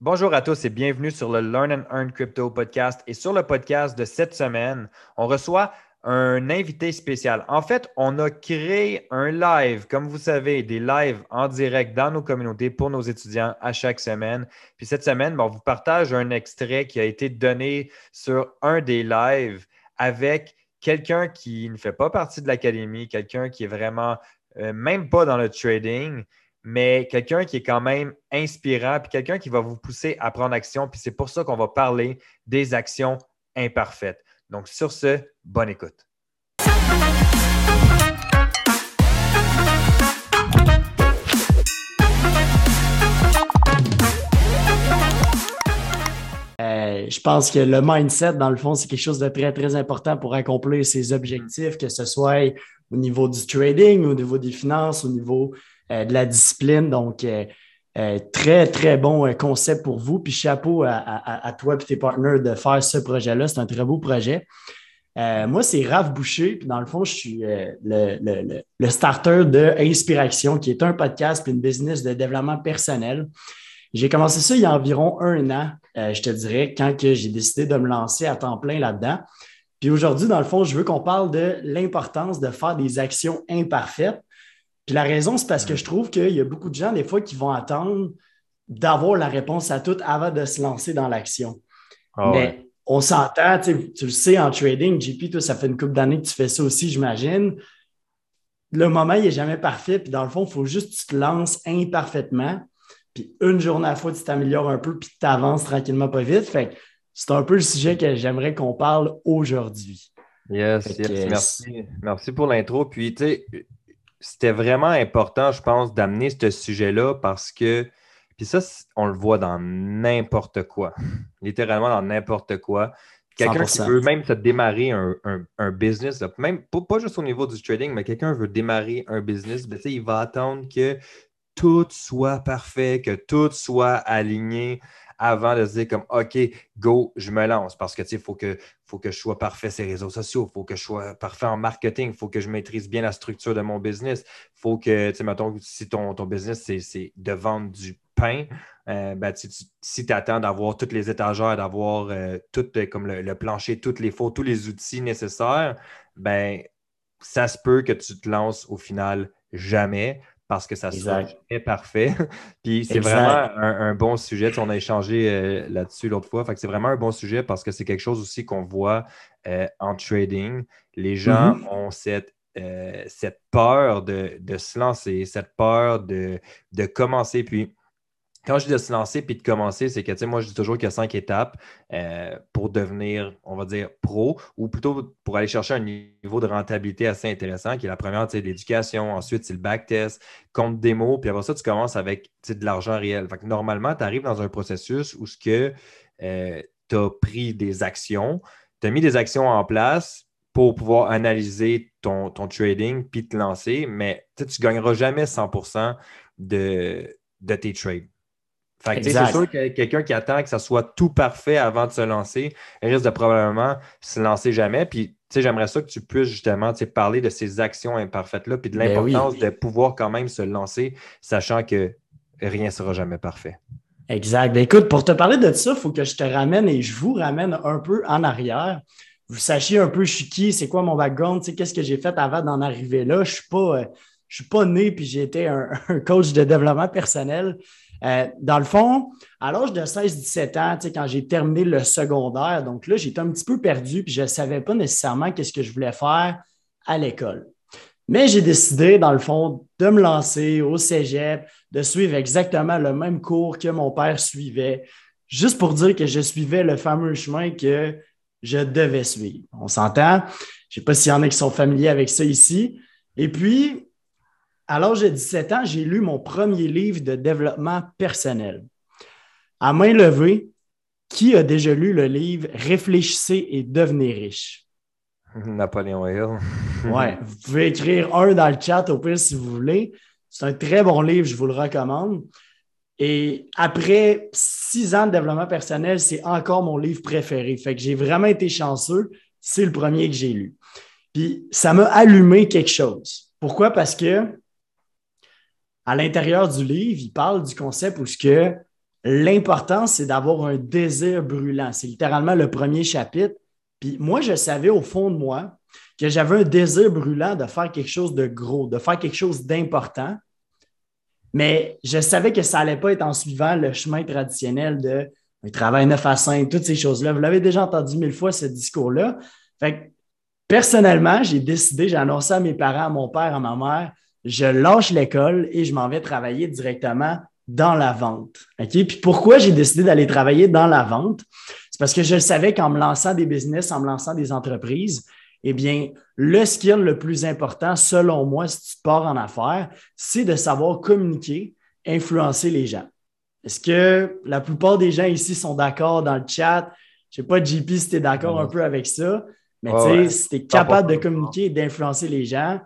Bonjour à tous et bienvenue sur le Learn and Earn Crypto podcast. Et sur le podcast de cette semaine, on reçoit un invité spécial. En fait, on a créé un live, comme vous savez, des lives en direct dans nos communautés pour nos étudiants à chaque semaine. Puis cette semaine, on vous partage un extrait qui a été donné sur un des lives avec quelqu'un qui ne fait pas partie de l'académie, quelqu'un qui est vraiment euh, même pas dans le trading, mais quelqu'un qui est quand même inspirant, puis quelqu'un qui va vous pousser à prendre action. Puis c'est pour ça qu'on va parler des actions imparfaites. Donc, sur ce, bonne écoute. Euh, je pense que le mindset, dans le fond, c'est quelque chose de très, très important pour accomplir ses objectifs, que ce soit au niveau du trading, au niveau des finances, au niveau de la discipline. Donc, euh, euh, très, très bon concept pour vous. Puis chapeau à, toi et tes partenaires de faire ce projet-là. C'est un très beau projet. moi, c'est Raph Boucher. Puis dans le fond, je suis le, le, starter de Inspiration, qui est un podcast puis une business de développement personnel. J'ai commencé ça il y a environ un an, je te dirais, quand j'ai décidé de me lancer à temps plein là-dedans. Puis aujourd'hui, dans le fond, je veux qu'on parle de l'importance de faire des actions imparfaites puis la raison, c'est parce que je trouve qu'il y a beaucoup de gens, des fois, qui vont attendre d'avoir la réponse à tout avant de se lancer dans l'action. Ah Mais on s'entend, tu le sais, en trading, JP, toi, ça fait une couple d'années que tu fais ça aussi, j'imagine. Le moment, il n'est jamais parfait. Puis dans le fond, il faut juste que tu te lances imparfaitement. Puis une journée à la fois, tu t'améliores un peu, puis tu avances tranquillement pas vite. Fait c'est un peu le sujet que j'aimerais qu'on parle aujourd'hui. Yes, yes, merci. Merci pour l'intro. Puis, tu sais, c'était vraiment important, je pense, d'amener ce sujet-là parce que, puis ça, on le voit dans n'importe quoi, littéralement dans n'importe quoi. Quelqu'un qui veut même se démarrer un, business, même pas, juste au niveau du trading, mais quelqu'un veut démarrer un business, ben, il va attendre que tout soit parfait, que tout soit aligné avant de se dire comme OK, go, je me lance. Parce que il faut que, faut que je sois parfait sur les réseaux sociaux, il faut que je sois parfait en marketing, il faut que je maîtrise bien la structure de mon business. Il faut que, tu sais, mettons, si ton, ton business, c'est de vendre du pain, euh, ben, si tu attends d'avoir toutes les étagères, d'avoir euh, tout euh, comme le, plancher, toutes les faux, tous les outils nécessaires, ben ça se peut que tu te lances au final jamais parce que ça soit parfait. Puis c'est vraiment un, bon sujet. on a échangé euh, là-dessus l'autre fois. Fait que c'est vraiment un bon sujet parce que c'est quelque chose aussi qu'on voit euh, en trading. Les gens mm-hmm. ont cette, euh, cette peur de, se lancer, cette peur de, de commencer. Puis quand je dis de se lancer puis de commencer, c'est que, tu sais, moi, je dis toujours qu'il y a cinq étapes euh, pour devenir, on va dire, pro, ou plutôt pour aller chercher un niveau de rentabilité assez intéressant, qui est la première, tu sais, l'éducation, ensuite, c'est le backtest, compte démo, puis après ça, tu commences avec, de l'argent réel. Normalement, tu arrives dans un processus où ce que euh, tu as pris des actions, tu as mis des actions en place pour pouvoir analyser ton, ton trading puis te lancer, mais tu ne gagneras jamais 100 de, de tes trades c'est sûr que quelqu'un qui attend que ça soit tout parfait avant de se lancer risque de probablement se lancer jamais. Puis, j'aimerais ça que tu puisses justement parler de ces actions imparfaites-là, puis de ben l'importance de pouvoir quand même se lancer, sachant que rien ne sera jamais parfait. Exact. Ben, écoute, pour te parler de ça, il faut que je te ramène et je vous ramène un peu en arrière. Vous sachiez un peu je suis qui, c'est quoi mon background, qu'est-ce que j'ai fait avant d'en arriver là. Je ne suis, pas, euh, suis pas né puis j'ai été un, un coach de développement personnel. Euh, dans le fond, à l'âge de 16-17 ans, quand j'ai terminé le secondaire, donc là, j'étais un petit peu perdu puis je ne savais pas nécessairement qu'est-ce que je voulais faire à l'école. Mais j'ai décidé, dans le fond, de me lancer au cégep, de suivre exactement le même cours que mon père suivait, juste pour dire que je suivais le fameux chemin que je devais suivre. On s'entend? Je ne sais pas s'il y en a qui sont familiers avec ça ici. Et puis, à l'âge de 17 ans, j'ai lu mon premier livre de développement personnel. À main levée, qui a déjà lu le livre Réfléchissez et devenez riche? Napoléon Hill. oui, vous pouvez écrire un dans le chat au pire si vous voulez. C'est un très bon livre, je vous le recommande. Et après six ans de développement personnel, c'est encore mon livre préféré. Fait que j'ai vraiment été chanceux. C'est le premier que j'ai lu. Puis ça m'a allumé quelque chose. Pourquoi? Parce que à l'intérieur du livre, il parle du concept où ce que l'important, c'est d'avoir un désir brûlant. C'est littéralement le premier chapitre. Puis moi, je savais au fond de moi que j'avais un désir brûlant de faire quelque chose de gros, de faire quelque chose d'important. Mais je savais que ça n'allait pas être en suivant le chemin traditionnel de un travail 9 à 5, toutes ces choses-là. Vous l'avez déjà entendu mille fois, ce discours-là. Fait personnellement, j'ai décidé, j'ai annoncé à mes parents, à mon père, à ma mère, je lâche l'école et je m'en vais travailler directement dans la vente. OK? Puis pourquoi j'ai décidé d'aller travailler dans la vente? C'est parce que je savais qu'en me lançant des business, en me lançant des entreprises, eh bien, le skill le plus important, selon moi, si tu pars en affaires, c'est de savoir communiquer, influencer les gens. Est-ce que la plupart des gens ici sont d'accord dans le chat? Je ne sais pas, JP, si tu es d'accord un peu avec ça, mais tu sais, si tu es capable de communiquer et d'influencer les gens,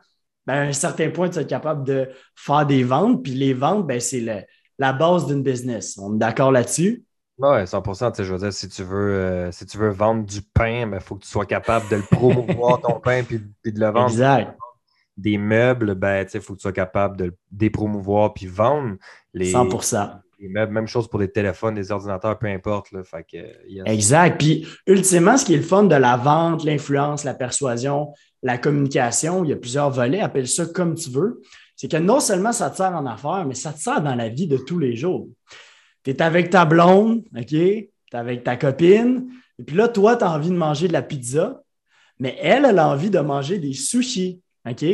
ben, à un certain point, tu es capable de faire des ventes. Puis les ventes, ben, c'est la base d'une business. On est d'accord là-dessus? Oui, 100 Je veux dire, si tu veux, euh, si tu veux vendre du pain, il ben, faut que tu sois capable de le promouvoir, ton pain, puis, de le vendre. Exact. Des meubles, ben, il faut que tu sois capable de les promouvoir puis vendre. Les, 100 même chose pour les téléphones, les ordinateurs, peu importe. fait que, Exact. Puis, ultimement, ce qui est le fun de la vente, l'influence, la persuasion, la communication, il y a plusieurs volets, appelle ça comme tu veux. C'est que non seulement ça te sert en affaires, mais ça te sert dans la vie de tous les jours tu es avec ta blonde, OK? Tu es avec ta copine, et puis là, toi, tu as envie de manger de la pizza, mais elle, elle a envie de manger des sushis. OK?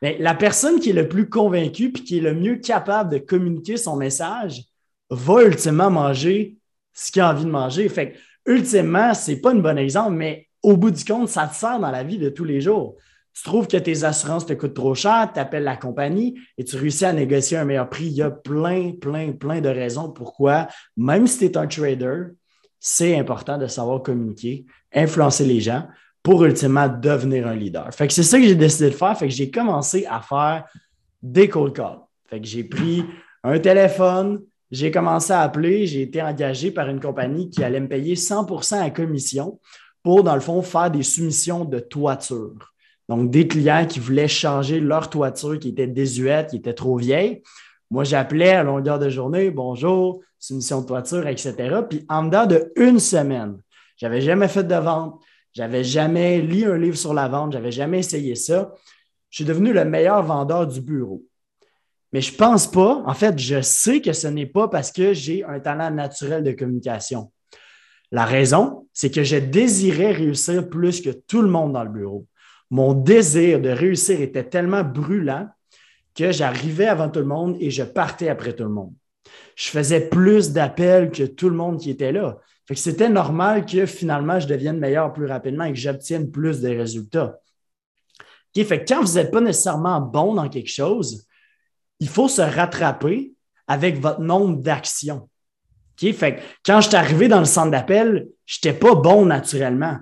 Mais la personne qui est le plus convaincue puis qui est le mieux capable de communiquer son message va ultimement manger ce qu'il a envie de manger. Fait que, ultimement, ce n'est pas un bon exemple, mais au bout du compte, ça te sert dans la vie de tous les jours tu trouves que tes assurances te coûtent trop cher, tu appelles la compagnie et tu réussis à négocier un meilleur prix. Il y a plein, plein, plein de raisons pourquoi, même si tu es un trader, c'est important de savoir communiquer, influencer les gens pour ultimement devenir un leader. Fait que c'est ça que j'ai décidé de faire. Fait que j'ai commencé à faire des cold calls. Fait que j'ai pris un téléphone, j'ai commencé à appeler, j'ai été engagé par une compagnie qui allait me payer 100% à commission pour, dans le fond, faire des soumissions de toiture. Donc, des clients qui voulaient changer leur toiture qui était désuète, qui était trop vieille. Moi, j'appelais à longueur de journée, bonjour, soumission de toiture, etc. Puis en dedans de une semaine, j'avais jamais fait de vente, j'avais jamais lu un livre sur la vente, j'avais jamais essayé ça. Je suis devenu le meilleur vendeur du bureau. Mais je pense pas, en fait, je sais que ce n'est pas parce que j'ai un talent naturel de communication. La raison, c'est que je désirais réussir plus que tout le monde dans le bureau mon désir de réussir était tellement brûlant que j'arrivais avant tout le monde et je partais après tout le monde. Je faisais plus d'appels que tout le monde qui était là. c'était normal que finalement je devienne meilleur plus rapidement et que j'obtienne plus de résultats. fait quand vous n'êtes pas nécessairement bon dans quelque chose, il faut se rattraper avec votre nombre d'actions. fait quand je suis arrivé dans le centre d'appel, je n'étais pas bon naturellement.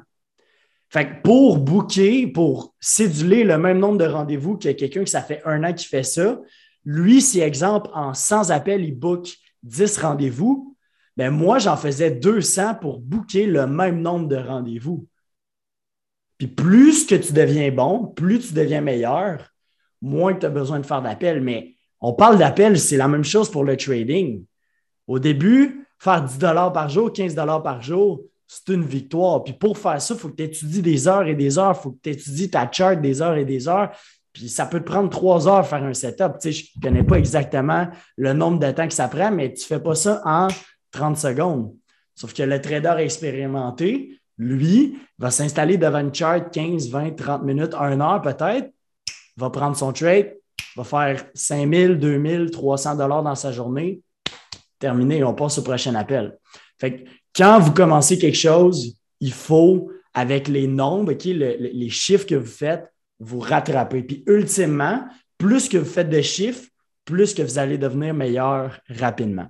Fait pour booker, pour céduler le même nombre de rendez-vous que quelqu'un qui ça fait un an qui fait ça, lui, si exemple, en 100 appels, il book 10 rendez-vous, ben moi, j'en faisais 200 pour booker le même nombre de rendez-vous. Puis plus que tu deviens bon, plus tu deviens meilleur, moins que tu as besoin de faire d'appels. Mais on parle d'appels, c'est la même chose pour le trading. Au début, faire 10 par jour, 15 par jour, c'est une victoire. Puis pour faire ça, il faut que tu étudies des heures et des heures, il faut que tu étudies ta chart des heures et des heures. Puis ça peut te prendre trois heures faire un setup. Tu sais, je ne connais pas exactement le nombre de temps que ça prend, mais tu ne fais pas ça en 30 secondes. Sauf que le trader expérimenté, lui, va s'installer devant une chart 15, 20, 30 minutes, 1 heure peut-être, va prendre son trade, va faire 5 000, 2 000, 300 dollars dans sa journée. Terminé, on passe au prochain appel. Fait que quand vous commencez quelque chose, il faut, avec les nombres, les chiffres que vous faites, vous rattraper. Puis ultimement, plus que vous faites de chiffres, plus que vous allez devenir meilleur rapidement.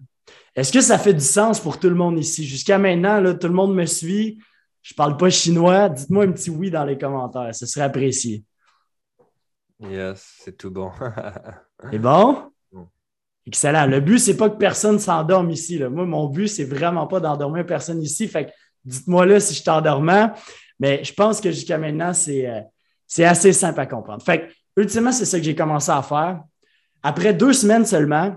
Est-ce que ça fait du sens pour tout le monde ici? Jusqu'à maintenant, tout le monde me suit. Je ne parle pas chinois. Dites-moi un petit oui dans les commentaires. Ce serait apprécié. Yes, c'est tout bon. c'est bon? Excellent. Le but, c'est pas que personne s'endorme ici. Moi, mon but, c'est vraiment pas d'endormir personne ici. Fait dites-moi là si je t'endormais. Mais je pense que jusqu'à maintenant, euh, c'est, assez simple à comprendre. Fait ultimement, c'est ça que j'ai commencé à faire. Après deux semaines seulement,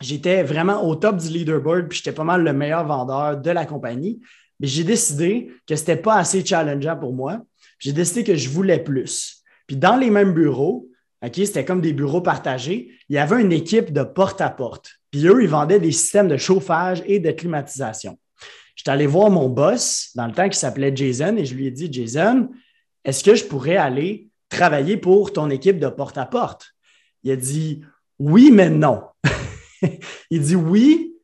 j'étais vraiment au top du leaderboard, puis j'étais pas mal le meilleur vendeur de la compagnie. Mais j'ai décidé que ce n'était pas assez challengeant pour moi. J'ai décidé que je voulais plus. Puis dans les mêmes bureaux, OK, c'était comme des bureaux partagés, il y avait une équipe de porte-à-porte. Puis eux, ils vendaient des systèmes de chauffage et de climatisation. J'étais allé voir mon boss dans le temps qui s'appelait Jason et je lui ai dit, Jason, est-ce que je pourrais aller travailler pour ton équipe de porte-à-porte? Il a dit, oui, mais non. il dit oui,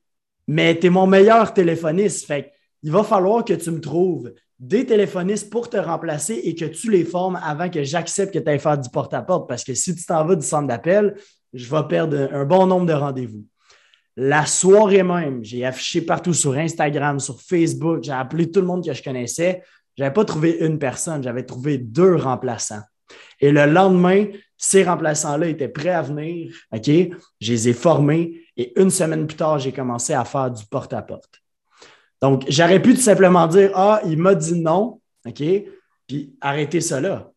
mais tu es mon meilleur téléphoniste. Fait il va falloir que tu me trouves des téléphonistes pour te remplacer et que tu les formes avant que j'accepte que tu ailles faire du porte-à-porte. Parce que si tu t'en vas du centre d'appel, je vais perdre un bon nombre de rendez-vous. La soirée même, j'ai affiché partout sur Instagram, sur Facebook, j'ai appelé tout le monde que je connaissais. Je n'avais pas trouvé une personne, j'avais trouvé deux remplaçants. Et le lendemain, ces remplaçants-là étaient prêts à venir. OK? Je les ai formés et une semaine plus tard, j'ai commencé à faire du porte-à-porte. Donc, j'aurais pu tout simplement dire Ah, il m'a dit non, OK? Puis arrêter cela.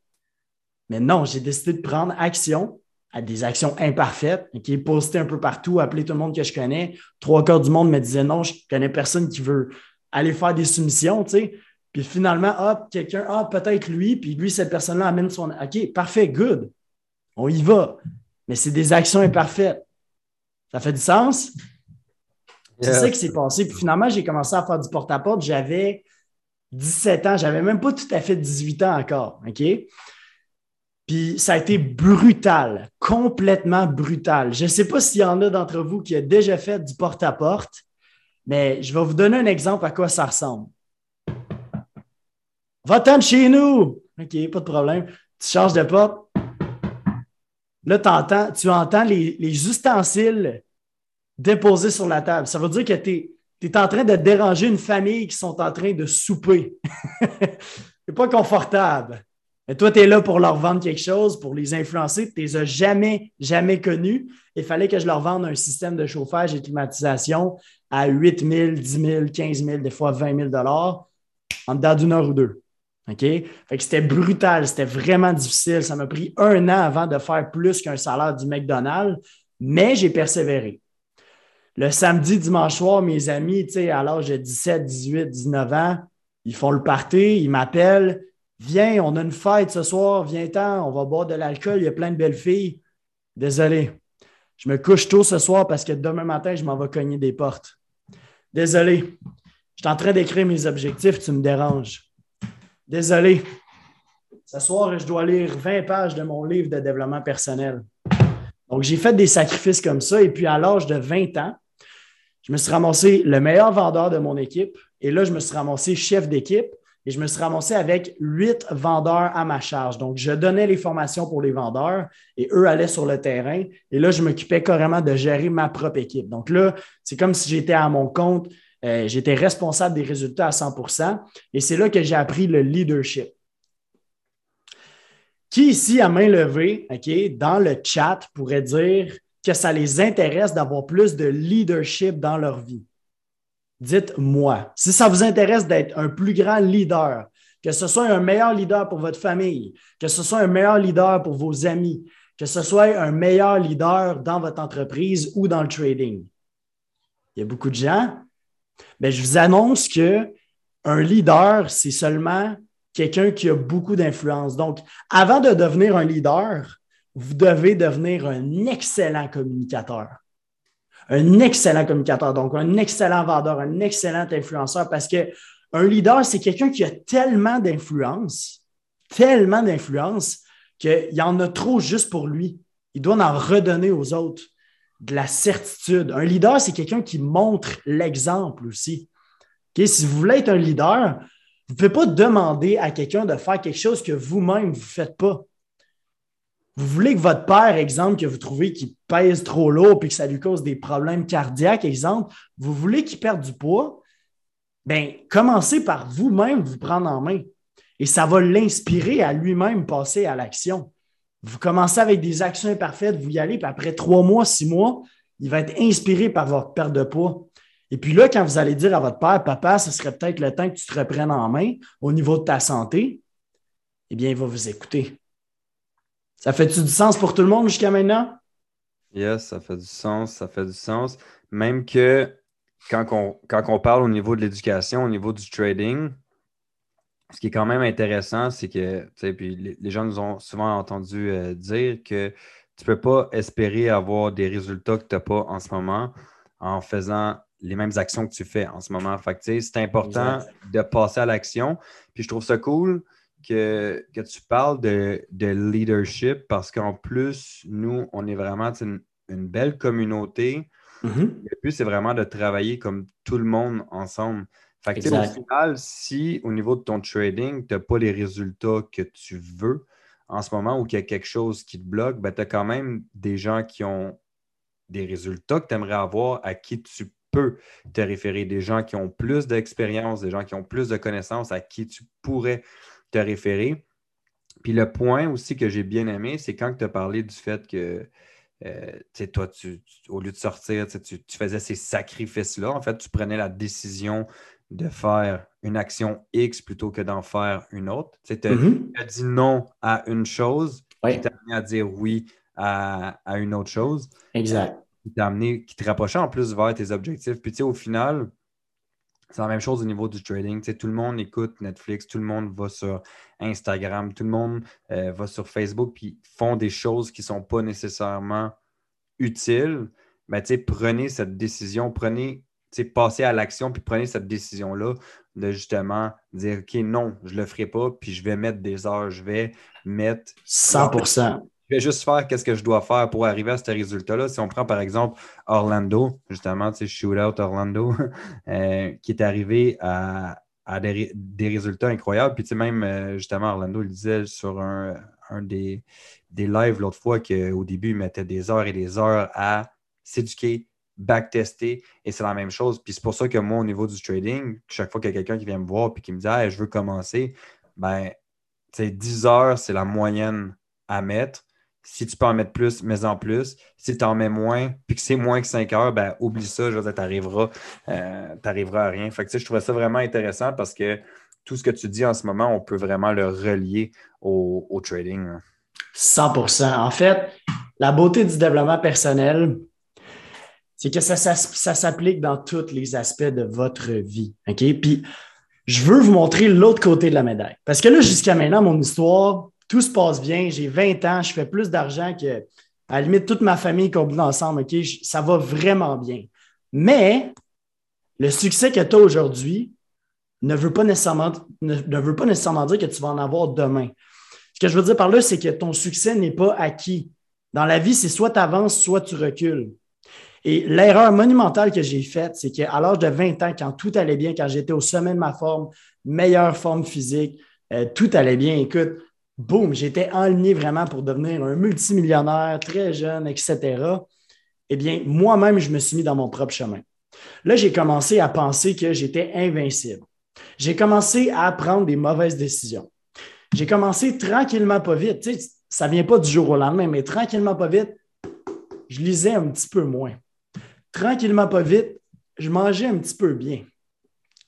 Mais non, j'ai décidé de prendre action à des actions imparfaites, OK? Poster un peu partout, appeler tout le monde que je connais. Trois quarts du monde me disaient non, je ne connais personne qui veut aller faire des soumissions, tu sais. Puis finalement, hop, quelqu'un, ah, peut-être lui, puis lui, cette personne-là amène son. OK, parfait, good on y va. Mais c'est des actions imparfaites. Ça fait du sens? C'est ça qui s'est passé. Puis finalement, j'ai commencé à faire du porte-à-porte. J'avais 17 ans. J'avais même pas tout à fait 18 ans encore. OK? Puis ça a été brutal, complètement brutal. Je ne sais pas s'il y en a d'entre vous qui a déjà fait du porte-à-porte, mais je vais vous donner un exemple à quoi ça ressemble. Va-t'en de chez nous! OK, pas de problème. Tu changes de porte, Là, entends, tu entends les, ustensiles déposés sur la table. Ça veut dire que tu es, en train de déranger une famille qui sont en train de souper. c'est pas confortable. Mais toi, tu es là pour leur vendre quelque chose, pour les influencer. Tu les as jamais, jamais connus. Il fallait que je leur vende un système de chauffage et climatisation à 8 000, 10 000, 15 000, des fois 20 000 en dedans d'une heure ou deux. Que c'était brutal, c'était vraiment difficile. Ça m'a pris un an avant de faire plus qu'un salaire du McDonald's, mais j'ai persévéré. Le samedi, dimanche soir, mes amis, tu sais, à l'âge de 17, 18, 19 ans, ils font le party, ils m'appellent. Viens, on a une fête ce soir, viens-t'en, on va boire de l'alcool, il y a plein de belles filles. Désolé. Je me couche tôt ce soir parce que demain matin, je m'en vais cogner des portes. Désolé. Je suis en train d'écrire mes objectifs, tu me déranges. Désolé. Ce soir, je dois lire 20 pages de mon livre de développement personnel. Donc, j'ai fait des sacrifices comme ça. Et puis, à l'âge de 20 ans, je me suis ramassé le meilleur vendeur de mon équipe. Et là, je me suis ramassé chef d'équipe et je me suis ramassé avec huit vendeurs à ma charge. Donc, je donnais les formations pour les vendeurs et eux allaient sur le terrain. Et là, je m'occupais carrément de gérer ma propre équipe. Donc là, c'est comme si j'étais à mon compte. Euh, j'étais responsable des résultats à 100% et c'est là que j'ai appris le leadership. Qui ici, à main levée, OK, dans le chat, pourrait dire que ça les intéresse d'avoir plus de leadership dans leur vie? Dites-moi. Si ça vous intéresse d'être un plus grand leader, que ce soit un meilleur leader pour votre famille, que ce soit un meilleur leader pour vos amis, que ce soit un meilleur leader dans votre entreprise ou dans le trading. Il y a beaucoup de gens mais je vous annonce que un leader, c'est seulement quelqu'un qui a beaucoup d'influence. Donc, avant de devenir un leader, vous devez devenir un excellent communicateur. Un excellent communicateur, donc un excellent vendeur, un excellent influenceur, parce qu'un leader, c'est quelqu'un qui a tellement d'influence, tellement d'influence, qu'il en a trop juste pour lui. Il doit en redonner aux autres de la certitude. Un leader, c'est quelqu'un qui montre l'exemple aussi. Si vous voulez être un leader, vous ne pouvez pas demander à quelqu'un de faire quelque chose que vous-même, vous ne faites pas. Vous voulez que votre père, exemple, que vous trouvez qui pèse trop lourd et que ça lui cause des problèmes cardiaques, exemple, vous voulez qu'il perde du poids, bien, commencez par vous-même vous prendre en main. Et ça va l'inspirer à lui-même passer à l'action. Vous commencez avec des actions imparfaites, vous y allez, puis après trois mois, six mois, il va être inspiré par votre perte de poids. Et puis là, quand vous allez dire à votre père, papa, ce serait peut-être le temps que tu te reprennes en main au niveau de ta santé, eh bien, il va vous écouter. Ça fait-tu du sens pour tout le monde jusqu'à maintenant? Yes, ça fait du sens, ça fait du sens. Même que quand on, quand on parle au niveau de l'éducation, au niveau du trading, ce qui est quand même intéressant, c'est que, puis les, gens nous ont souvent entendu euh, dire que tu ne peux pas espérer avoir des résultats que tu n'as pas en ce moment en faisant les mêmes actions que tu fais en ce moment. Fait c'est important de passer à l'action. Puis je trouve ça cool que, tu parles de, leadership parce qu'en plus, nous, on est vraiment une, belle communauté. Mm-hmm. Le but, c'est vraiment de travailler comme tout le monde ensemble. Fait que, au final, si au niveau de ton trading, tu n'as pas les résultats que tu veux en ce moment ou qu'il y a quelque chose qui te bloque, ben, tu as quand même des gens qui ont des résultats que tu aimerais avoir à qui tu peux te référer, des gens qui ont plus d'expérience, des gens qui ont plus de connaissances à qui tu pourrais te référer. Puis le point aussi que j'ai bien aimé, c'est quand tu as parlé du fait que euh, toi, tu, au lieu de sortir, tu, faisais ces sacrifices-là. En fait, tu prenais la décision de faire une action X plutôt que d'en faire une autre. Tu mm-hmm. as dit non à une chose, qui t'a amené à dire oui à, à, une autre chose. Exact qui t'a amené, qui te rapprochait en plus vers tes objectifs. Puis, tu sais, au final, c'est la même chose au niveau du trading. Tout le monde écoute Netflix, tout le monde va sur Instagram, tout le monde euh, va sur Facebook, puis font des choses qui ne sont pas nécessairement utiles. Sais, prenez cette décision, prenez, passez à l'action, puis prenez cette décision-là de justement dire, OK, non, je ne le ferai pas, puis je vais mettre des heures, je vais mettre 100 je vais juste faire qu'est-ce que je dois faire pour arriver à ce résultat-là. Si on prend par exemple Orlando, justement, tu sais, Shootout Orlando, euh, qui est arrivé à, des, résultats incroyables. Puis tu sais, même euh, justement, Orlando il disait sur un, des, des lives l'autre fois qu'au début, il mettait des heures et des heures à s'éduquer, backtester, et c'est la même chose. Puis c'est pour ça que moi, au niveau du trading, chaque fois qu'il y a quelqu'un qui vient me voir et qui me dit je veux commencer, ben, tu sais, 10 heures, c'est la moyenne à mettre. Si tu peux en mettre plus, mets en plus. Si tu en mets moins, puis que c'est moins que 5 heures, ben oublie ça, je veux dire, euh, à rien. Fait je trouvais ça vraiment intéressant parce que tout ce que tu dis en ce moment, on peut vraiment le relier au, trading. 100% En fait, la beauté du développement personnel, c'est que ça, ça, s'applique dans tous les aspects de votre vie. OK? Puis, je veux vous montrer l'autre côté de la médaille. Parce que là, jusqu'à maintenant, mon histoire, tout se passe bien, j'ai 20 ans, je fais plus d'argent que, à la limite, toute ma famille combinée ensemble, OK? Ça va vraiment bien. Mais le succès que tu as aujourd'hui ne veut pas nécessairement, ne, veut pas nécessairement dire que tu vas en avoir demain. Ce que je veux dire par là, c'est que ton succès n'est pas acquis. Dans la vie, c'est soit tu avances, soit tu recules. Et l'erreur monumentale que j'ai faite, c'est qu'à l'âge de 20 ans, quand tout allait bien, quand j'étais au sommet de ma forme, meilleure forme physique, euh, tout allait bien, écoute, boum, j'étais enligné vraiment pour devenir un multimillionnaire très jeune, etc. Eh bien, moi-même, je me suis mis dans mon propre chemin. Là, j'ai commencé à penser que j'étais invincible. J'ai commencé à prendre des mauvaises décisions. J'ai commencé tranquillement, pas vite. Ça ne vient pas du jour au lendemain, mais tranquillement, pas vite, je lisais un petit peu moins. Tranquillement, pas vite, je mangeais un petit peu bien.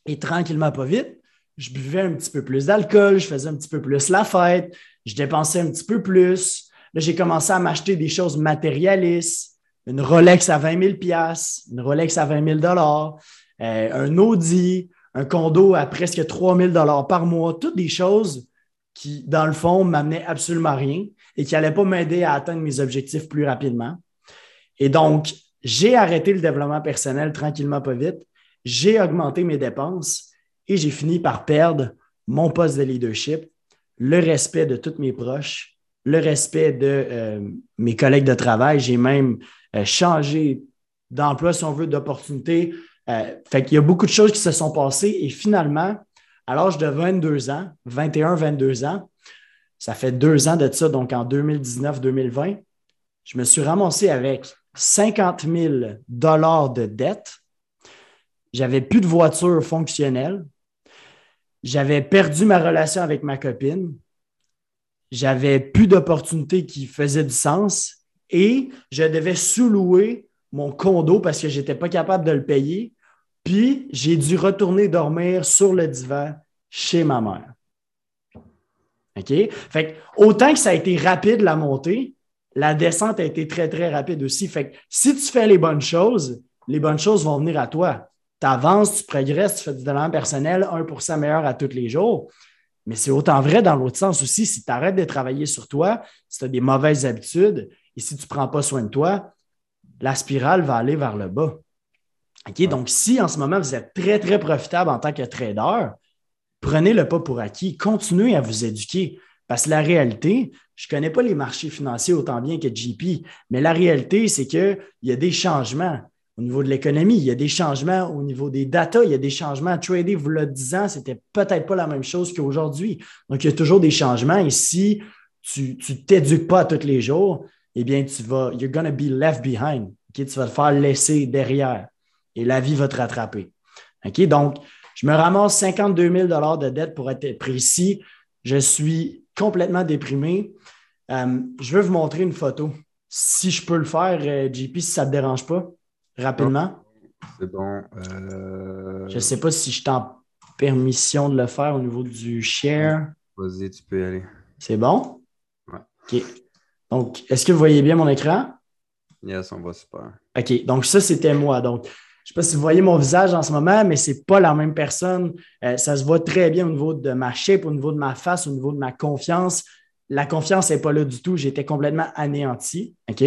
Et tranquillement, pas vite, je buvais un petit peu plus d'alcool, je faisais un petit peu plus la fête, je dépensais un petit peu plus. Là, j'ai commencé à m'acheter des choses matérialistes, une Rolex à 20 000 une Rolex à 20 000 euh, un Audi, un condo à presque 3 000 par mois, toutes des choses qui, dans le fond, m'amenaient absolument rien et qui n'allaient pas m'aider à atteindre mes objectifs plus rapidement. Et donc, j'ai arrêté le développement personnel tranquillement, pas vite. J'ai augmenté mes dépenses et j'ai fini par perdre mon poste de leadership, le respect de tous mes proches, le respect de euh, mes collègues de travail. J'ai même euh, changé d'emploi, si on veut, d'opportunité. Euh, fait qu'il y a beaucoup de choses qui se sont passées et finalement, à l'âge de 22 ans, 21, 22 ans, ça fait deux ans de ça, donc en 2019-2020, je me suis ramassé avec 50 000 dollars de dette. J'avais plus de voiture fonctionnelle. J'avais perdu ma relation avec ma copine. J'avais plus d'opportunités qui faisaient du sens et je devais sous-louer mon condo parce que je n'étais pas capable de le payer. Puis j'ai dû retourner dormir sur le divan chez ma mère. OK? Fait autant que ça a été rapide la montée, la descente a été très, très rapide aussi. Fait que si tu fais les bonnes choses, les bonnes choses vont venir à toi. Tu avances, tu progresses, tu fais du développement personnel 1% meilleur à tous les jours. Mais c'est autant vrai dans l'autre sens aussi. Si tu arrêtes de travailler sur toi, si tu as des mauvaises habitudes et si tu ne prends pas soin de toi, la spirale va aller vers le bas. OK? Donc, si en ce moment vous êtes très, très profitable en tant que trader, prenez le pas pour acquis, continuez à vous éduquer. Parce que la réalité, je ne connais pas les marchés financiers autant bien que JP, mais la réalité, c'est qu'il y a des changements au niveau de l'économie, il y a des changements au niveau des data, il y a des changements. Trader, vous le disant, c'était peut-être pas la même chose qu'aujourd'hui. Donc, il y a toujours des changements. Et si tu ne t'éduques pas tous les jours, eh bien, tu vas, you're to be left behind. Tu vas te faire laisser derrière et la vie va te rattraper. Donc, je me ramasse 52 000 de dette pour être précis. Je suis complètement déprimé. Euh, je veux vous montrer une photo. Si je peux le faire, euh, JP, si ça ne te dérange pas, rapidement? C'est bon. Euh, je ne sais pas si je t'en permission de le faire au niveau du share. Vas-y, tu peux y aller. C'est bon? Ouais. OK. Donc, est-ce que vous voyez bien mon écran? Yes, on voit super. OK. Donc, ça, c'était moi. Donc, je ne sais pas si vous voyez mon visage en ce moment, mais ce n'est pas la même personne. ça se voit très bien au niveau de ma shape, au niveau de ma face, au niveau de ma confiance la confiance n'est pas là du tout. J'étais complètement anéanti. OK?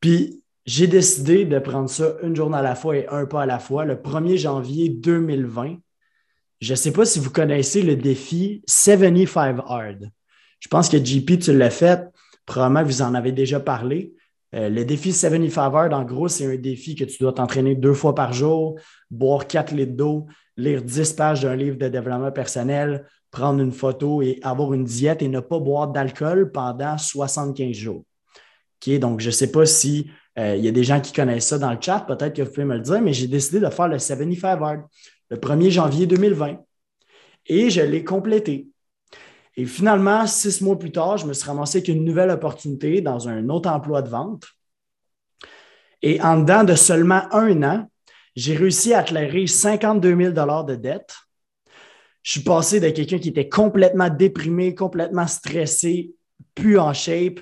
Puis, j'ai décidé de prendre ça une journée à la fois et un pas à la fois. Le 1er janvier 2020, je ne sais pas si vous connaissez le défi 75 Hard. Je pense que JP, tu l'as fait. Probablement, vous en avez déjà parlé. Euh, le défi 75 Hard, en gros, c'est un défi que tu dois t'entraîner deux fois par jour, boire 4 litres d'eau, lire 10 pages d'un livre de développement personnel, prendre une photo et avoir une diète et ne pas boire d'alcool pendant 75 jours. donc, je ne sais pas si euh, il y a des gens qui connaissent ça dans le chat, peut-être que vous pouvez me le dire, mais j'ai décidé de faire le 75 Hard le 1er janvier 2020 et je l'ai complété. Et finalement, six mois plus tard, je me suis ramassé avec une nouvelle opportunité dans un autre emploi de vente. Et en dedans de seulement un an, j'ai réussi à clairer 52 000 de dette je suis passé de quelqu'un qui était complètement déprimé, complètement stressé, plus en shape,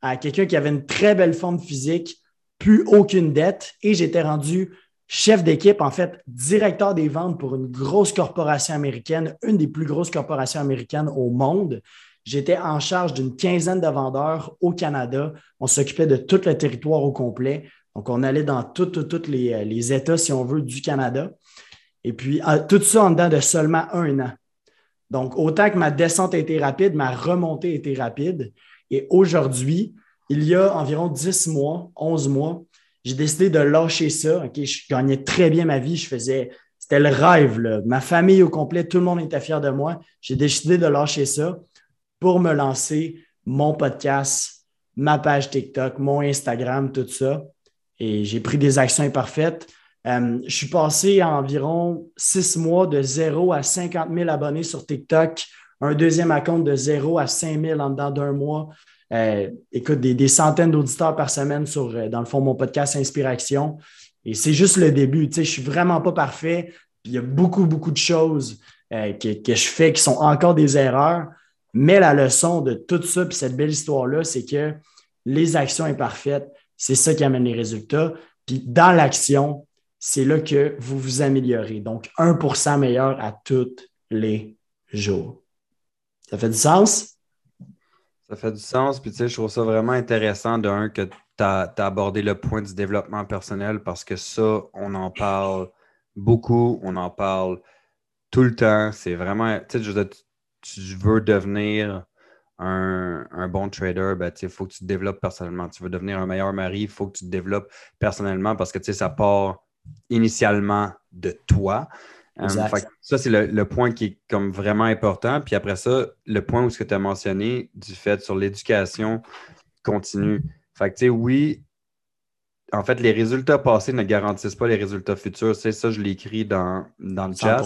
à quelqu'un qui avait une très belle forme physique, plus aucune dette, et j'étais rendu chef d'équipe, en fait, directeur des ventes pour une grosse corporation américaine, une des plus grosses corporations américaines au monde. J'étais en charge d'une quinzaine de vendeurs au Canada. On s'occupait de tout le territoire au complet. Donc, on allait dans tous les, les États, si on veut, du Canada. Et puis, tout ça en dedans de seulement un an. Donc, autant que ma descente a été rapide, ma remontée a été rapide. Et aujourd'hui, il y a environ 10 mois, 11 mois, j'ai décidé de lâcher ça. Je gagnais très bien ma vie. Je faisais, c'était le rêve. Ma famille au complet, tout le monde était fier de moi. J'ai décidé de lâcher ça pour me lancer mon podcast, ma page TikTok, mon Instagram, tout ça. Et j'ai pris des actions imparfaites. Euh, je suis passé environ six mois de 0 à 50 000 abonnés sur TikTok, un deuxième compte de 0 à 5 000 en dedans d'un mois. Euh, écoute, des, centaines d'auditeurs par semaine sur, euh, dans le fond, mon podcast Inspiration. Et c'est juste le début. Tu sais, je suis vraiment pas parfait. il y a beaucoup, beaucoup de choses que, que, je fais qui sont encore des erreurs. Mais la leçon de tout ça, puis cette belle histoire-là, c'est que les actions imparfaites, c'est ça qui amène les résultats. Puis dans l'action, c'est là que vous vous améliorez. Donc, 1% meilleur à tous les jours. Ça fait du sens? Ça fait du sens. Puis, tu sais, je trouve ça vraiment intéressant, d'un, que tu as, abordé le point du développement personnel parce que ça, on en parle beaucoup, on en parle tout le temps. C'est vraiment, tu sais, tu veux devenir un, bon trader, ben, il faut que tu te développes personnellement. Tu veux devenir un meilleur mari, il faut que tu te développes personnellement parce que ça part initialement de toi. Euh, ça, c'est le, point qui est comme vraiment important. Puis après ça, le point où ce que tu as mentionné du fait sur l'éducation continue. Fait que, tu sais, oui, en fait, les résultats passés ne garantissent pas les résultats futurs. C'est ça, je l'écris dans, dans le chat.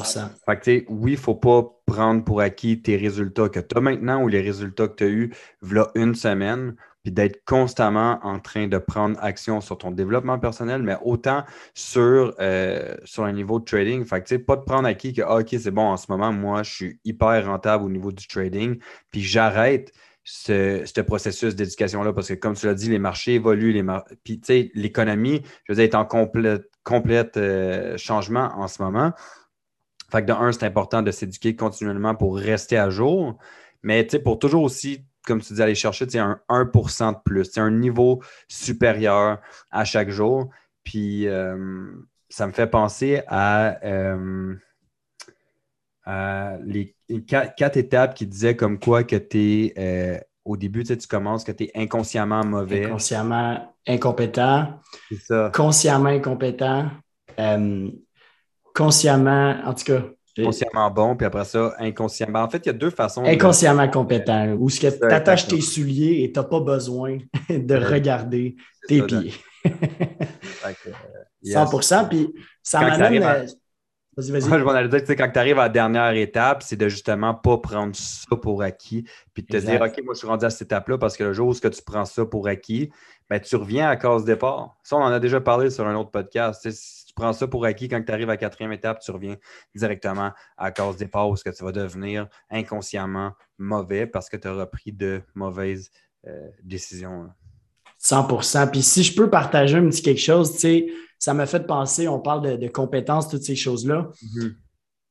Fait que, tu sais, oui, il ne faut pas prendre pour acquis tes résultats que tu as maintenant ou les résultats que tu as eus voilà une semaine puis d'être constamment en train de prendre action sur ton développement personnel, mais autant sur, euh, sur un niveau de trading. Fait que, pas de prendre acquis que, ah, OK, c'est bon, en ce moment, moi, je suis hyper rentable au niveau du trading, puis j'arrête ce, processus d'éducation-là parce que, comme tu l'as dit, les marchés évoluent, les puis tu sais, l'économie, je veux dire, est en complète, complète euh, changement en ce moment. Fait que de un, c'est important de s'éduquer continuellement pour rester à jour, mais tu sais, pour toujours aussi, comme tu dis, aller chercher un 1% de plus, un niveau supérieur à chaque jour. Puis euh, ça me fait penser à, euh, les quatre, étapes qui disaient comme quoi que tu es, euh, au début, tu, commences, que tu es inconsciemment mauvais. Inconsciemment incompétent. C'est ça. Consciemment incompétent. consciemment, en tout cas, Consciemment bon, puis après ça, inconsciemment. En fait, il y a deux façons. Inconsciemment compétent, où tu attaches tes souliers et tu n'as pas besoin de regarder tes pieds. 100% puis ça m'amène. À... Vas-y, vas-y. Moi, je vais dire que quand tu arrives à la dernière étape, c'est de justement pas prendre ça pour acquis, puis de te dire, OK, moi, je suis rendu à cette étape-là parce que le jour où tu prends ça pour acquis, ben, tu reviens à cause départ. Ça, on en a déjà parlé sur un autre podcast tu prends ça pour acquis quand tu arrives à la quatrième étape, tu reviens directement à cause départ où que tu vas devenir inconsciemment mauvais parce que tu auras pris de mauvaises euh, décisions. 100% Puis si je peux partager un petit quelque chose, tu sais, ça m'a fait penser, on parle de, compétences, toutes ces choses-là. Mm-hmm.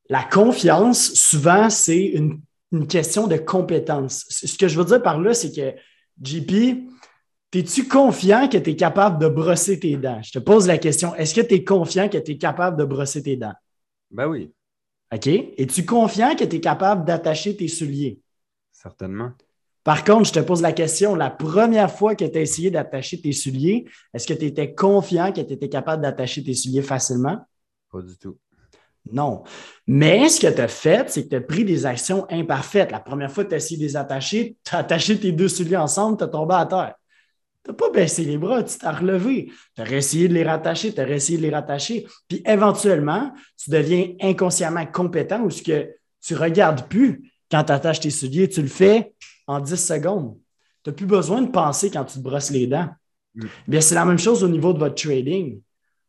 La confiance, souvent, c'est une, une, question de compétence. Ce que je veux dire par là, c'est que JP, es-tu confiant que tu es capable de brosser tes dents? Je te pose la question. Est-ce que tu es confiant que tu es capable de brosser tes dents? Ben oui. OK? Es-tu confiant que tu es capable d'attacher tes souliers? Certainement. Par contre, je te pose la question, la première fois que tu as essayé d'attacher tes souliers, est-ce que tu étais confiant que tu étais capable d'attacher tes souliers facilement? Pas du tout. Non. Mais ce que tu as fait, c'est que tu as pris des actions imparfaites. La première fois que tu as essayé de les attacher, tu as attaché tes deux souliers ensemble, tu as tombé à terre. Tu n'as pas baissé les bras, tu t'es relevé. Tu as essayé de les rattacher, tu as essayé de les rattacher. Puis éventuellement, tu deviens inconsciemment compétent ou ce que tu ne regardes plus quand tu attaches tes souliers, tu le fais en 10 secondes. Tu n'as plus besoin de penser quand tu te brosses les dents. Mm. Bien, c'est la même chose au niveau de votre trading.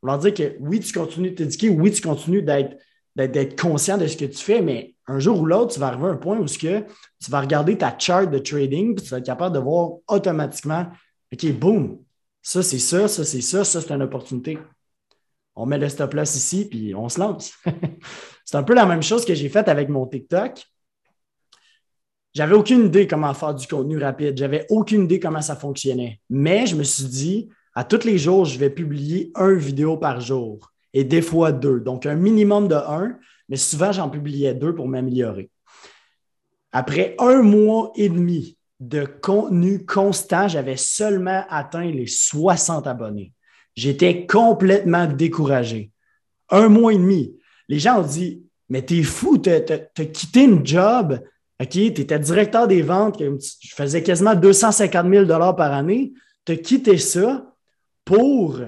On va dire que oui, tu continues de t'éduquer, oui, tu continues d'être, d'être, conscient de ce que tu fais, mais un jour ou l'autre, tu vas arriver à un point où que tu vas regarder ta chart de trading, puis tu vas être capable de voir automatiquement OK, boum, ça c'est ça, ça c'est ça, ça c'est une opportunité. On met le stop loss ici, puis on se lance. c'est un peu la même chose que j'ai faite avec mon TikTok. J'avais aucune idée comment faire du contenu rapide. J'avais aucune idée comment ça fonctionnait. Mais je me suis dit, à tous les jours, je vais publier un vidéo par jour et des fois deux. Donc, un minimum de un, mais souvent, j'en publiais deux pour m'améliorer. Après un mois et demi de contenu constant, j'avais seulement atteint les 60 abonnés. J'étais complètement découragé. Un mois et demi. Les gens ont dit Mais t'es fou, t'as quitté une job, OK, tu étais directeur des ventes, je faisais quasiment 250 000 par année, t'as quitté ça pour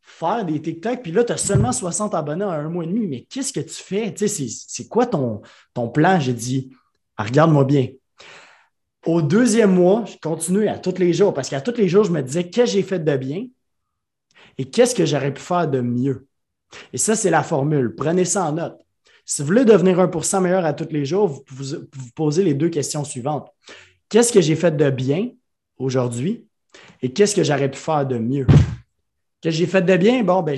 faire des TikTok, puis là, tu seulement 60 abonnés en un mois et demi. Mais qu'est-ce que tu fais? C'est quoi ton, ton plan? J'ai dit, ah, regarde-moi bien. Au deuxième mois, je continue à tous les jours parce qu'à tous les jours, je me disais qu'est-ce que j'ai fait de bien et qu'est-ce que j'aurais pu faire de mieux? Et ça, c'est la formule. Prenez ça en note. Si vous voulez devenir 1% meilleur à tous les jours, vous vous posez les deux questions suivantes. Qu'est-ce que j'ai fait de bien aujourd'hui et qu'est-ce que j'aurais pu faire de mieux? Qu'est-ce que j'ai fait de bien? Bon, ben,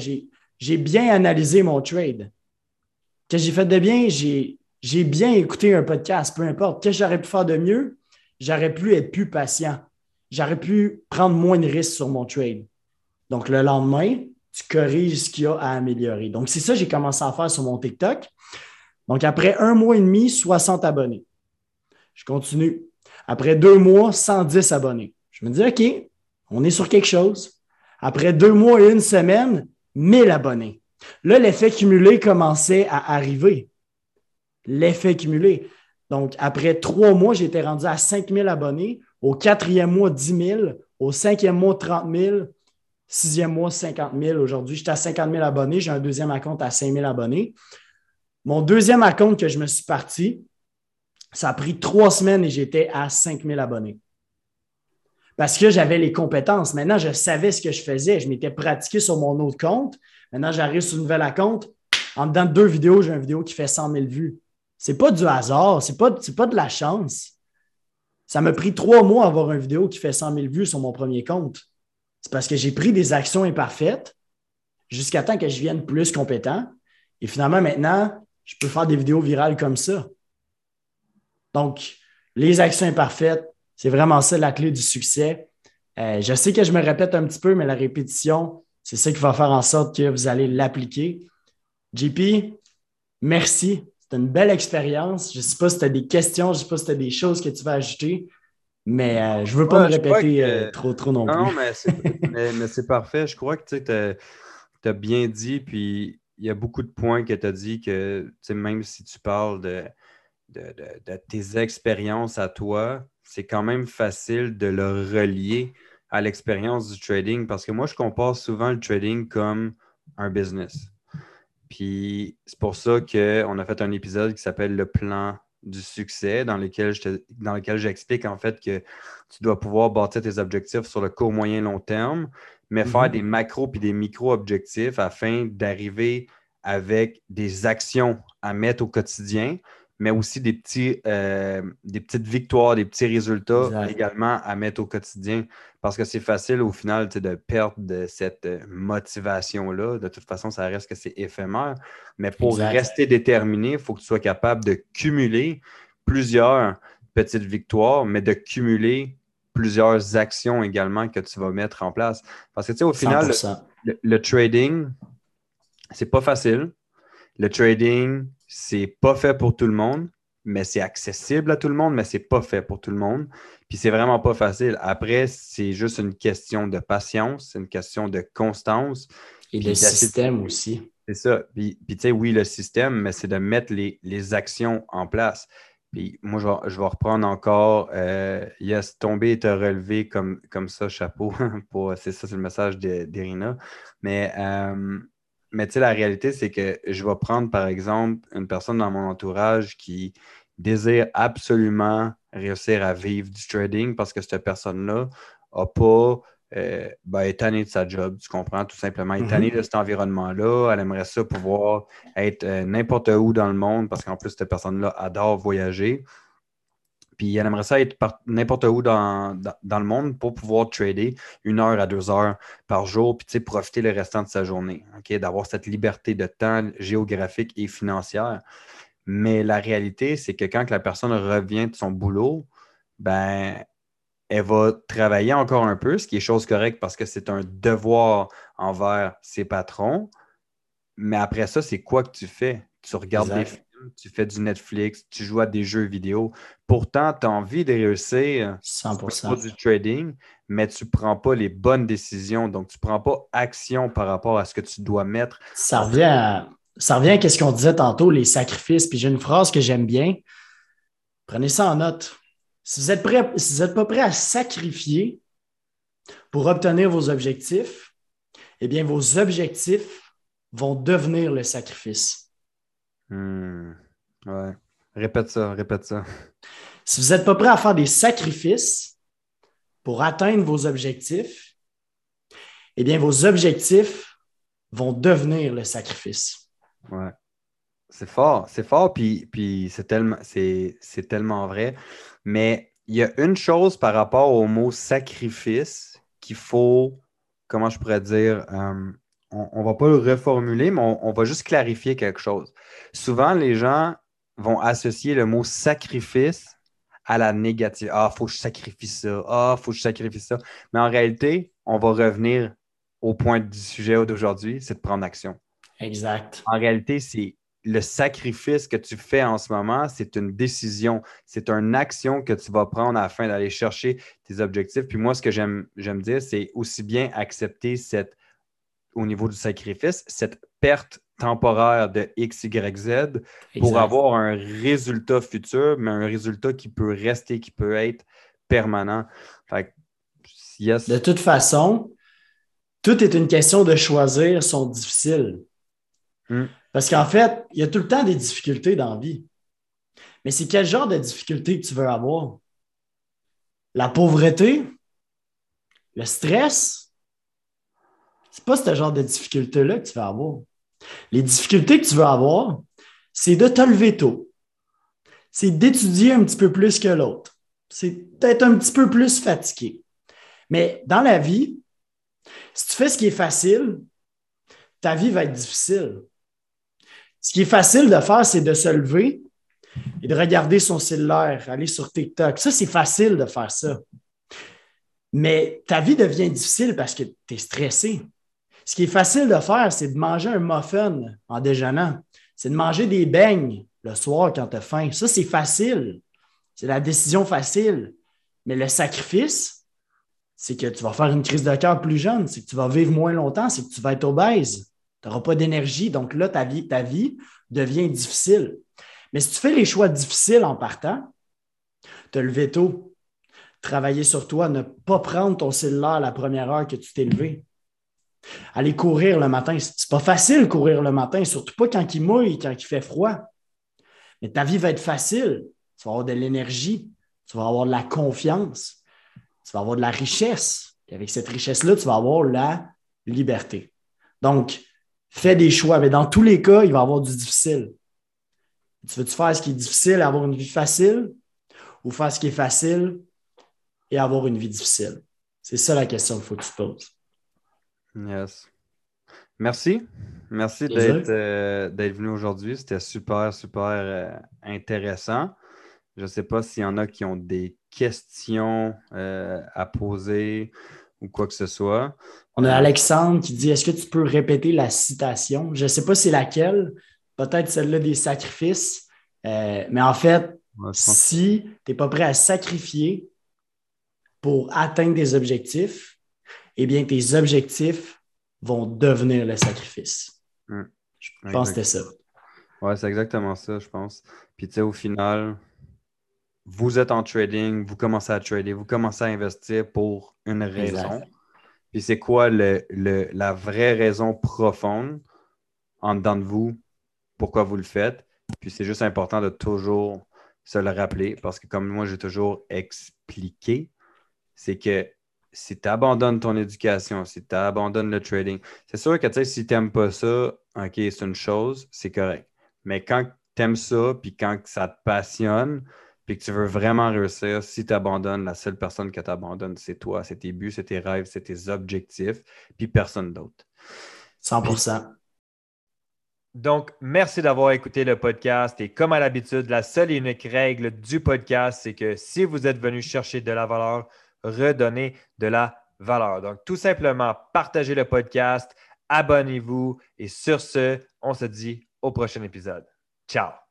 j'ai bien analysé mon trade. Qu'est-ce que j'ai fait de bien? J'ai bien écouté un podcast, peu importe. Qu'est-ce que j'aurais pu faire de mieux? J'aurais pu être plus patient. J'aurais pu prendre moins de risques sur mon trade. Donc, le lendemain, tu corriges ce qu'il y a à améliorer. Donc, c'est ça que j'ai commencé à faire sur mon TikTok. Donc, après un mois et demi, 60 abonnés. Je continue. Après deux mois, 110 abonnés. Je me dis, OK, on est sur quelque chose. Après deux mois et une semaine, 1000 abonnés. Là, l'effet cumulé commençait à arriver. L'effet cumulé. Donc, après trois mois, j'étais rendu à 5 000 abonnés. Au quatrième mois, 10 000. Au cinquième mois, 30 000. Sixième mois, 50 000. Aujourd'hui, j'étais à 50 000 abonnés. J'ai un deuxième compte à 5 000 abonnés. Mon deuxième compte que je me suis parti, ça a pris trois semaines et j'étais à 5 000 abonnés. Parce que j'avais les compétences. Maintenant, je savais ce que je faisais. Je m'étais pratiqué sur mon autre compte. Maintenant, j'arrive sur une nouvelle compte. En dedans de deux vidéos, j'ai une vidéo qui fait 100 000 vues. C'est pas du hasard, c'est pas, pas de la chance. Ça m'a pris trois mois à avoir une vidéo qui fait 100 000 vues sur mon premier compte. C'est parce que j'ai pris des actions imparfaites jusqu'à temps que je vienne plus compétent. Et finalement, maintenant, je peux faire des vidéos virales comme ça. Donc, les actions imparfaites, c'est vraiment ça la clé du succès. Euh, je sais que je me répète un petit peu, mais la répétition, c'est ça qui va faire en sorte que vous allez l'appliquer. JP, merci. C'était une belle expérience. Je ne sais pas si tu as des questions, je ne sais pas si tu as des choses que tu vas ajouter, mais euh, je ne veux pas me répéter euh, trop, trop non, plus. Non, mais c'est parfait. Je crois que tu as, bien dit, puis il y a beaucoup de points que tu as dit que même si tu parles de, de tes expériences à toi, c'est quand même facile de le relier à l'expérience du trading parce que moi, je compare souvent le trading comme un business. Puis c'est pour ça qu'on a fait un épisode qui s'appelle Le plan du succès, dans lequel, dans lequel j'explique en fait que tu dois pouvoir bâtir tes objectifs sur le court, moyen, long terme, mais faire mhm. des macros puis des micro-objectifs afin d'arriver avec des actions à mettre au quotidien mais aussi des, petits, euh, des petites victoires, des petits résultats également à mettre au quotidien. Parce que c'est facile au final de perdre de cette euh, motivation-là. De toute façon, ça reste que c'est éphémère. Mais pour rester déterminé, il faut que tu sois capable de cumuler plusieurs petites victoires, mais de cumuler plusieurs actions également que tu vas mettre en place. Parce que tu sais, au final, le, le trading, c'est pas facile. Le trading, c'est pas fait pour tout le monde, mais c'est accessible à tout le monde, mais c'est pas fait pour tout le monde. Puis c'est vraiment pas facile. Après, c'est juste une question de patience, c'est une question de constance. Et le système aussi. C'est ça. Puis, tu sais, oui, le système, mais c'est de mettre les, actions en place. Puis moi, je vais, reprendre encore euh, Yes, tomber et te relever comme, comme ça, chapeau. c'est ça, c'est le message d'Irina. Mais euh, mais tu sais, la réalité, c'est que je vais prendre, par exemple, une personne dans mon entourage qui désire absolument réussir à vivre du trading parce que cette personne-là n'a pas euh, ben, est tannée de sa job, tu comprends, tout simplement. Elle est tannée mm-hmm. de cet environnement-là. Elle aimerait ça pouvoir être euh, n'importe où dans le monde parce qu'en plus, cette personne-là adore voyager. Puis elle aimerait ça être n'importe où dans, le monde pour pouvoir trader une heure à deux heures par jour, puis profiter le restant de sa journée, d'avoir cette liberté de temps géographique et financière. Mais la réalité, c'est que quand la personne revient de son boulot, ben, elle va travailler encore un peu, ce qui est chose correcte parce que c'est un devoir envers ses patrons. Mais après ça, c'est quoi que tu fais? Tu regardes des tu fais du Netflix, tu joues à des jeux vidéo. Pourtant, tu as envie de réussir 100%. du trading, mais tu ne prends pas les bonnes décisions. Donc, tu ne prends pas action par rapport à ce que tu dois mettre. Ça revient à, ça revient à ce qu'on disait tantôt, les sacrifices. Puis j'ai une phrase que j'aime bien. Prenez ça en note. Si vous n'êtes êtes pas prêt à sacrifier pour obtenir vos objectifs, eh bien, vos objectifs vont devenir le sacrifice. Hmm. Ouais. Répète ça, répète ça. Si vous n'êtes pas prêt à faire des sacrifices pour atteindre vos objectifs, eh bien, vos objectifs vont devenir le sacrifice. Ouais. C'est fort, c'est fort, puis, puis c'est tellement, c'est, tellement vrai. Mais il y a une chose par rapport au mot sacrifice qu'il faut, comment je pourrais dire, euh, on ne va pas le reformuler, mais on, va juste clarifier quelque chose. Souvent, les gens vont associer le mot sacrifice à la négative. Ah, il faut que je sacrifie ça. Ah, il faut que je sacrifie ça. Mais en réalité, on va revenir au point du sujet d'aujourd'hui, c'est de prendre action. Exact. En réalité, c'est le sacrifice que tu fais en ce moment, c'est une décision, c'est une action que tu vas prendre afin d'aller chercher tes objectifs. Puis moi, ce que j'aime dire, c'est aussi bien accepter cette au niveau du sacrifice, cette perte temporaire de X, Y, Z pour avoir un résultat futur, mais un résultat qui peut rester, qui peut être permanent. De toute façon, tout est une question de choisir son difficile. Hmm. Parce qu'en fait, il y a tout le temps des difficultés dans la vie. Mais c'est quel genre de difficultés que tu veux avoir? La pauvreté? Le stress? C'est pas ce genre de difficulté-là que tu vas avoir. Les difficultés que tu veux avoir, c'est de te lever tôt. C'est d'étudier un petit peu plus que l'autre. c'est peut-être un petit peu plus fatigué. Mais dans la vie, si tu fais ce qui est facile, ta vie va être difficile. Ce qui est facile de faire, c'est de se lever et de regarder son cellulaire, aller sur TikTok. Ça, c'est facile de faire ça. Mais ta vie devient difficile parce que tu es stressé. Ce qui est facile de faire, c'est de manger un muffin en déjeunant. C'est de manger des beignes le soir quand tu as faim. Ça, c'est facile. C'est la décision facile. Mais le sacrifice, c'est que tu vas faire une crise de cœur plus jeune, c'est que tu vas vivre moins longtemps, c'est que tu vas être obèse. Tu n'auras pas d'énergie. Donc là, ta vie, ta vie devient difficile. Mais si tu fais les choix difficiles en partant, te lever tôt, travailler sur toi, ne pas prendre ton cellulaire la première heure que tu t'es levé. Aller courir le matin, c'est pas facile courir le matin, surtout pas quand il mouille, quand il fait froid. Mais ta vie va être facile. Tu vas avoir de l'énergie, tu vas avoir de la confiance, tu vas avoir de la richesse. Et avec cette richesse-là, tu vas avoir la liberté. Donc, fais des choix, mais dans tous les cas, il va y avoir du difficile. Tu veux-tu faire ce qui est difficile avoir une vie facile ou faire ce qui est facile et avoir une vie difficile? C'est ça la question qu'il faut que tu poses. Yes. Merci. Merci euh, d'être venu aujourd'hui. C'était super, super euh, intéressant. Je ne sais pas s'il y en a qui ont des questions euh, à poser ou quoi que ce soit. On a Alexandre qui dit Est-ce que tu peux répéter la citation? Je ne sais pas c'est laquelle, peut-être celle-là des sacrifices. mais en fait, si tu n'es pas prêt à sacrifier pour atteindre des objectifs, eh bien, tes objectifs vont devenir le sacrifice. Hmm. Je pense que c'était ça. Ouais, c'est exactement ça, je pense. Puis, tu sais, au final, vous êtes en trading, vous commencez à trader, vous commencez à investir pour une raison. Puis, c'est quoi le, la vraie raison profonde en dedans de vous, pourquoi vous le faites? Puis, c'est juste important de toujours se le rappeler parce que, comme moi, j'ai toujours expliqué, c'est que si tu abandonnes ton éducation, si tu abandonnes le trading, c'est sûr que si tu n'aimes pas ça, OK, c'est une chose, c'est correct. Mais quand tu aimes ça, puis quand ça te passionne, puis que tu veux vraiment réussir, si tu abandonnes, la seule personne que tu abandonnes, c'est toi, c'est tes buts, c'est tes rêves, c'est tes objectifs, puis personne d'autre. 100% donc, merci d'avoir écouté le podcast. Et comme à l'habitude, la seule et unique règle du podcast, c'est que si vous êtes venu chercher de la valeur, redonner de la valeur. Donc, tout simplement, partagez le podcast, abonnez-vous et sur ce, on se dit au prochain épisode. Ciao!